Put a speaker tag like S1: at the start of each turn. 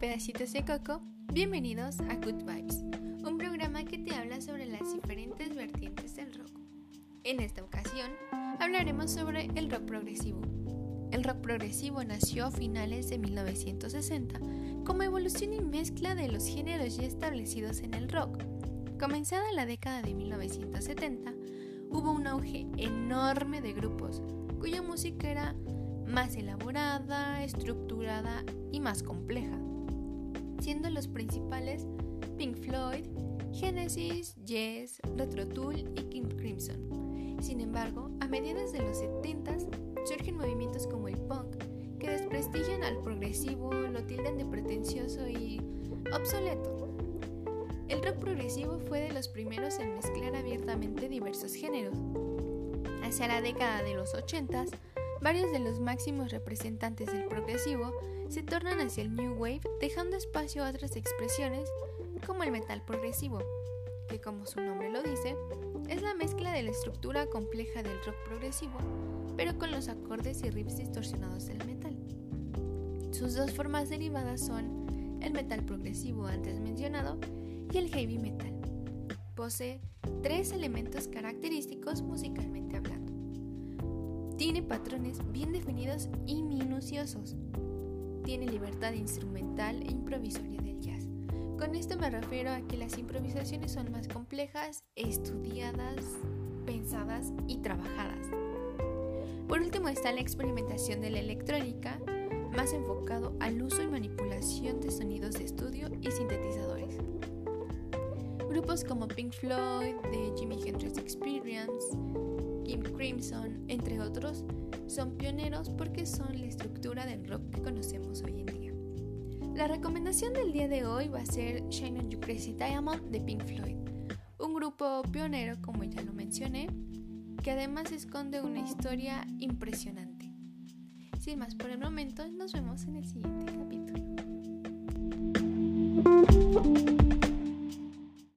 S1: Besitos de Coco, bienvenidos a Good Vibes, un programa que te habla sobre las diferentes vertientes del rock. En esta ocasión hablaremos sobre el rock progresivo. El rock progresivo nació a finales de 1960 como evolución y mezcla de los géneros ya establecidos en el rock. Comenzada la década de 1970, hubo un auge enorme de grupos cuya música era más elaborada, estructurada y más compleja, siendo los principales Pink Floyd, Genesis, Yes, Retro Tool y King Crimson. Sin embargo, a mediados de los 70 surgen movimientos como el punk, que desprestigian al progresivo, lo tildan de pretencioso y obsoleto. El rock progresivo fue de los primeros en mezclar abiertamente diversos géneros. Hacia la década de los 80 varios de los máximos representantes del progresivo se tornan hacia el New Wave, dejando espacio a otras expresiones como el metal progresivo, que como su nombre lo dice, es la mezcla de la estructura compleja del rock progresivo, pero con los acordes y riffs distorsionados del metal. Sus dos formas derivadas son el metal progresivo antes mencionado y el heavy metal. Posee tres elementos característicos musicalmente hablando tiene patrones bien definidos y minuciosos. Tiene libertad instrumental e improvisoria del jazz. Con esto me refiero a que las improvisaciones son más complejas, estudiadas, pensadas y trabajadas. Por último está la experimentación de la electrónica, más enfocado al uso y manipulación de sonidos de estudio y sintetizadores. Grupos como Pink Floyd, The Jimi Hendrix Experience, Kim Crimson, entre otros, son pioneros porque son la estructura del rock que conocemos hoy en día. La recomendación del día de hoy va a ser Shine on You Crazy Diamond de Pink Floyd, un grupo pionero como ya lo mencioné, que además esconde una historia impresionante. Sin más por el momento, nos vemos en el siguiente capítulo.